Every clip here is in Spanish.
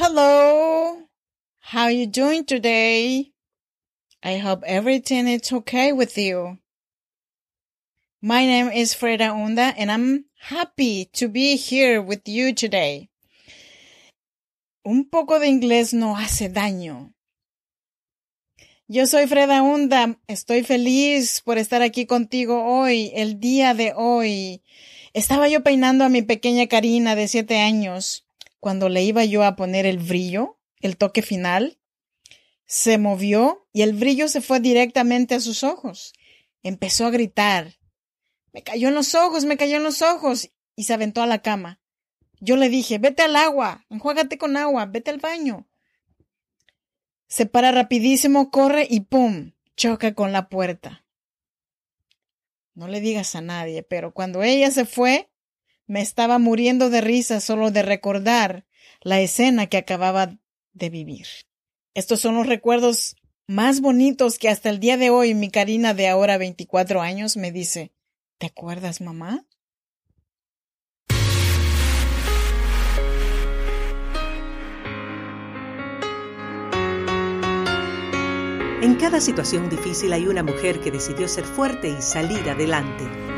Hello. How you doing today? I hope everything is okay with you. My name is Freda Onda and I'm happy to be here with you today. Un poco de inglés no hace daño. Yo soy Freda Onda. Estoy feliz por estar aquí contigo hoy, el día de hoy. Estaba yo peinando a mi pequeña Karina de siete años cuando le iba yo a poner el brillo, el toque final. Se movió y el brillo se fue directamente a sus ojos. Empezó a gritar. Me cayó en los ojos, me cayó en los ojos y se aventó a la cama. Yo le dije, vete al agua, enjuágate con agua, vete al baño. Se para rapidísimo, corre y ¡pum! choca con la puerta. No le digas a nadie, pero cuando ella se fue, me estaba muriendo de risa solo de recordar la escena que acababa de vivir. Estos son los recuerdos más bonitos que hasta el día de hoy mi Karina de ahora 24 años me dice, ¿te acuerdas, mamá? En cada situación difícil hay una mujer que decidió ser fuerte y salir adelante.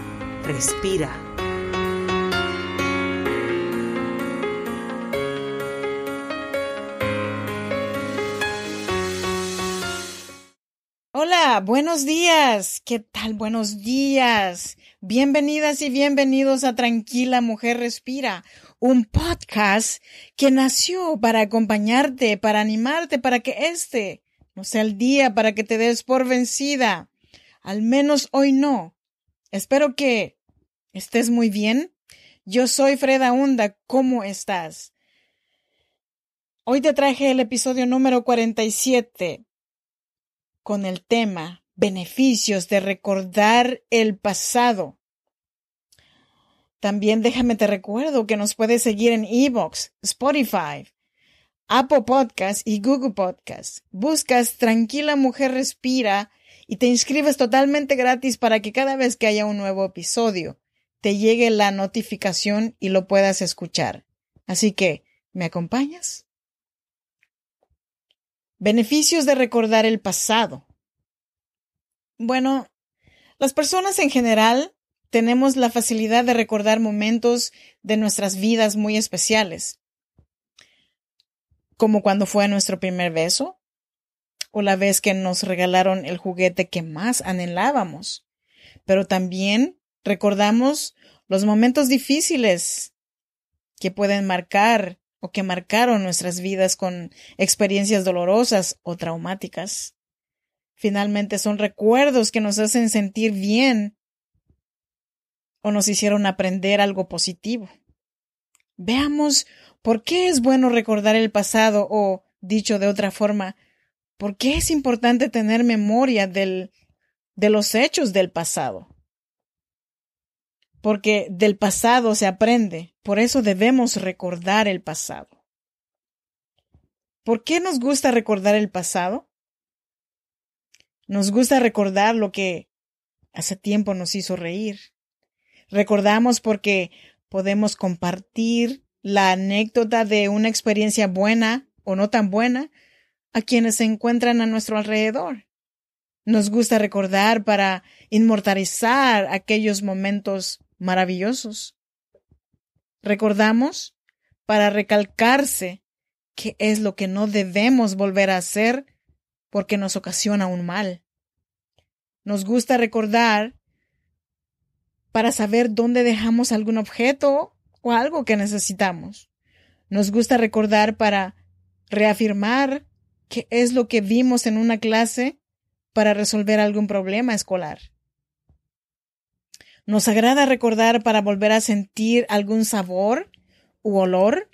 respira. Hola, buenos días. ¿Qué tal? Buenos días. Bienvenidas y bienvenidos a Tranquila Mujer Respira, un podcast que nació para acompañarte, para animarte, para que este no sea el día para que te des por vencida. Al menos hoy no. Espero que estés muy bien. Yo soy Freda Hunda. ¿Cómo estás? Hoy te traje el episodio número 47 con el tema beneficios de recordar el pasado. También déjame te recuerdo que nos puedes seguir en Evox, Spotify, Apple Podcast y Google Podcast. Buscas Tranquila Mujer Respira y te inscribes totalmente gratis para que cada vez que haya un nuevo episodio te llegue la notificación y lo puedas escuchar. Así que, ¿me acompañas? Beneficios de recordar el pasado. Bueno, las personas en general tenemos la facilidad de recordar momentos de nuestras vidas muy especiales, como cuando fue nuestro primer beso, o la vez que nos regalaron el juguete que más anhelábamos, pero también recordamos los momentos difíciles que pueden marcar o que marcaron nuestras vidas con experiencias dolorosas o traumáticas. Finalmente son recuerdos que nos hacen sentir bien o nos hicieron aprender algo positivo. Veamos por qué es bueno recordar el pasado o, dicho de otra forma, por qué es importante tener memoria de los hechos del pasado. Porque del pasado se aprende, por eso debemos recordar el pasado. ¿Por qué nos gusta recordar el pasado? Nos gusta recordar lo que hace tiempo nos hizo reír. Recordamos porque podemos compartir la anécdota de una experiencia buena o no tan buena a quienes se encuentran a nuestro alrededor. Nos gusta recordar para inmortalizar aquellos momentos maravillosos. Recordamos para recalcarse qué es lo que no debemos volver a hacer porque nos ocasiona un mal. Nos gusta recordar para saber dónde dejamos algún objeto o algo que necesitamos. Nos gusta recordar para reafirmar qué es lo que vimos en una clase para resolver algún problema escolar. Nos agrada recordar para volver a sentir algún sabor u olor.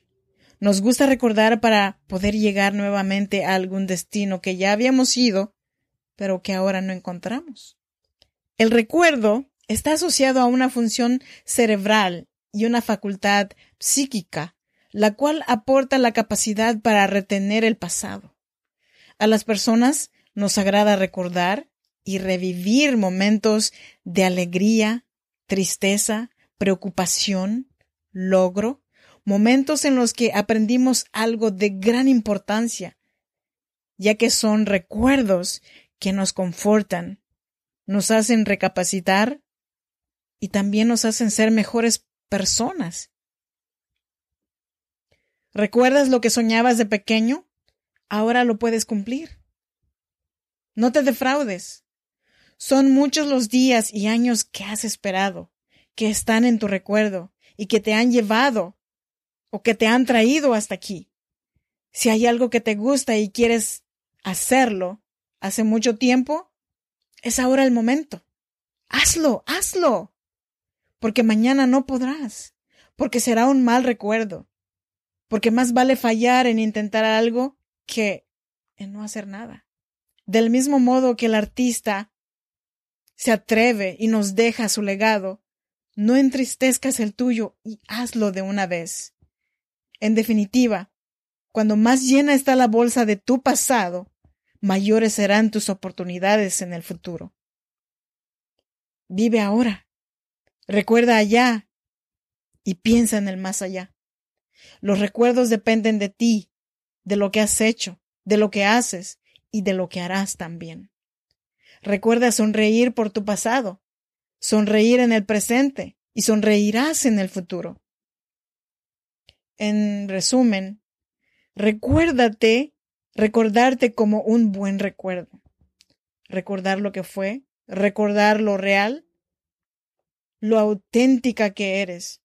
Nos gusta recordar para poder llegar nuevamente a algún destino que ya habíamos ido, pero que ahora no encontramos. El recuerdo está asociado a una función cerebral y una facultad psíquica, la cual aporta la capacidad para retener el pasado. A las personas nos agrada recordar y revivir momentos de alegría, tristeza, preocupación, logro, momentos en los que aprendimos algo de gran importancia, ya que son recuerdos que nos confortan, nos hacen recapacitar y también nos hacen ser mejores personas. ¿Recuerdas lo que soñabas de pequeño? Ahora lo puedes cumplir. No te defraudes. Son muchos los días y años que has esperado, que están en tu recuerdo y que te han llevado o que te han traído hasta aquí. Si hay algo que te gusta y quieres hacerlo hace mucho tiempo, es ahora el momento. Hazlo, hazlo. Porque mañana no podrás, porque será un mal recuerdo, porque más vale fallar en intentar algo que en no hacer nada. Del mismo modo que el artista se atreve y nos deja su legado, no entristezcas el tuyo y hazlo de una vez. En definitiva, cuando más llena está la bolsa de tu pasado, mayores serán tus oportunidades en el futuro. Vive ahora. Recuerda allá y piensa en el más allá. Los recuerdos dependen de ti, de lo que has hecho, de lo que haces y de lo que harás también. Recuerda sonreír por tu pasado, sonreír en el presente y sonreirás en el futuro. En resumen, recuérdate, recordarte como un buen recuerdo. Recordar lo que fue, recordar lo real, lo auténtica que eres.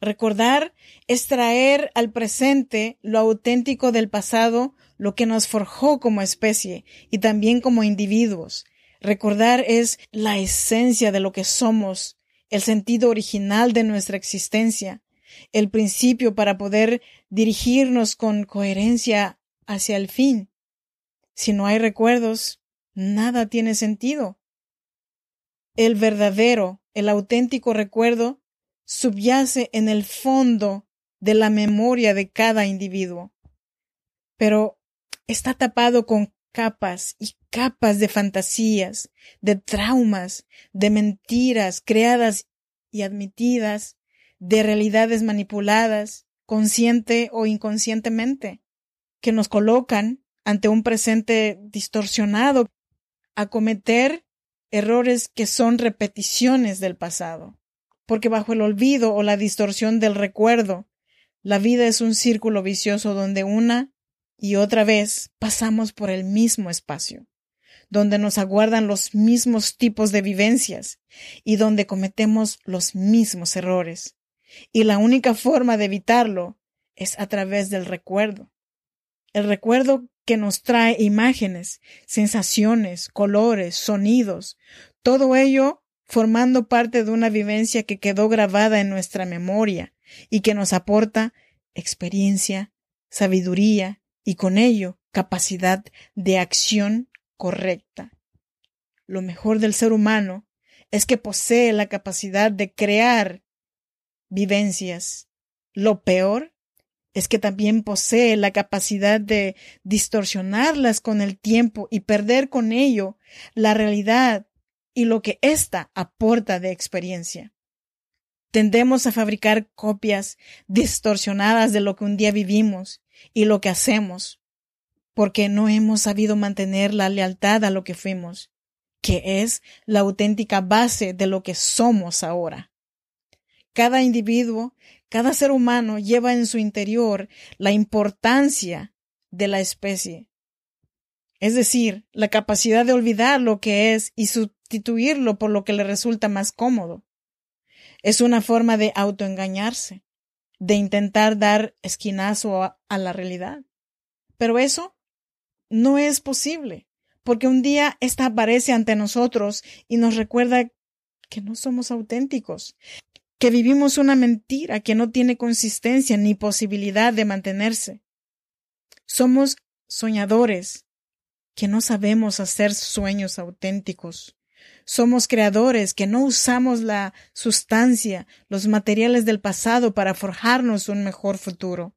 Recordar es traer al presente lo auténtico del pasado, lo que nos forjó como especie y también como individuos. Recordar es la esencia de lo que somos, el sentido original de nuestra existencia, el principio para poder dirigirnos con coherencia hacia el fin. Si no hay recuerdos, nada tiene sentido. El verdadero, el auténtico recuerdo subyace en el fondo de la memoria de cada individuo. Pero está tapado con capas y capas de fantasías, de traumas, de mentiras creadas y admitidas, de realidades manipuladas, consciente o inconscientemente, que nos colocan ante un presente distorsionado a cometer errores que son repeticiones del pasado. Porque bajo el olvido o la distorsión del recuerdo, la vida es un círculo vicioso donde una y otra vez pasamos por el mismo espacio, donde nos aguardan los mismos tipos de vivencias y donde cometemos los mismos errores. Y la única forma de evitarlo es a través del recuerdo. El recuerdo que nos trae imágenes, sensaciones, colores, sonidos, todo ello formando parte de una vivencia que quedó grabada en nuestra memoria y que nos aporta experiencia, sabiduría y con ello capacidad de acción correcta. Lo mejor del ser humano es que posee la capacidad de crear vivencias. Lo peor es que también posee la capacidad de distorsionarlas con el tiempo y perder con ello la realidad y lo que ésta aporta de experiencia. Tendemos a fabricar copias distorsionadas de lo que un día vivimos y lo que hacemos, porque no hemos sabido mantener la lealtad a lo que fuimos, que es la auténtica base de lo que somos ahora. Cada individuo, cada ser humano lleva en su interior la importancia de la especie, es decir, la capacidad de olvidar lo que es y sustituirlo por lo que le resulta más cómodo. Es una forma de autoengañarse, de intentar dar esquinazo a, la realidad. Pero eso no es posible, porque un día ésta aparece ante nosotros y nos recuerda que no somos auténticos, que vivimos una mentira que no tiene consistencia ni posibilidad de mantenerse. Somos soñadores que no sabemos hacer sueños auténticos. Somos creadores que no usamos la sustancia, los materiales del pasado para forjarnos un mejor futuro.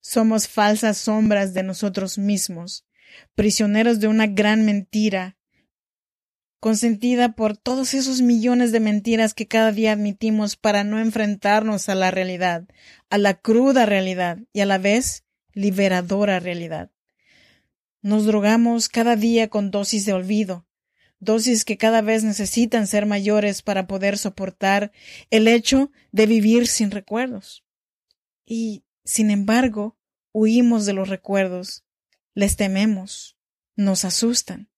Somos falsas sombras de nosotros mismos, prisioneros de una gran mentira consentida por todos esos millones de mentiras que cada día admitimos para no enfrentarnos a la realidad, a la cruda realidad y a la vez liberadora realidad. Nos drogamos cada día con dosis de olvido, dosis que cada vez necesitan ser mayores para poder soportar el hecho de vivir sin recuerdos. Y, sin embargo, huimos de los recuerdos, les tememos, nos asustan.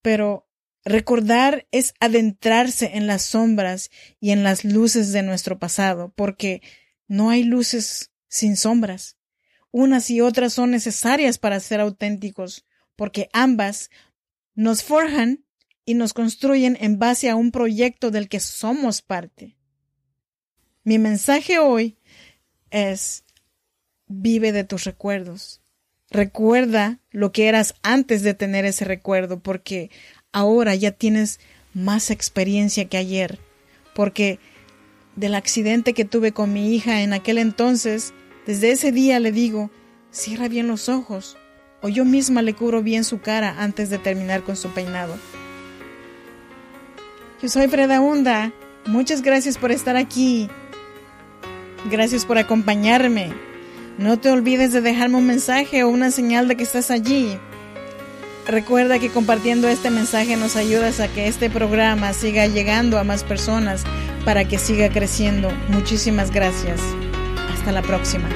Pero Recordar es adentrarse en las sombras y en las luces de nuestro pasado, porque no hay luces sin sombras. Unas y otras son necesarias para ser auténticos, porque ambas nos forjan y nos construyen en base a un proyecto del que somos parte. Mi mensaje hoy es vive de tus recuerdos. Recuerda lo que eras antes de tener ese recuerdo, porque ahora ya tienes más experiencia que ayer, porque del accidente que tuve con mi hija en aquel entonces, desde ese día le digo, cierra bien los ojos, o yo misma le cubro bien su cara antes de terminar con su peinado. Yo soy Freda Hunda, muchas gracias por estar aquí, gracias por acompañarme. No te olvides de dejarme un mensaje o una señal de que estás allí. Recuerda que compartiendo este mensaje nos ayudas a que este programa siga llegando a más personas para que siga creciendo. Muchísimas gracias. Hasta la próxima.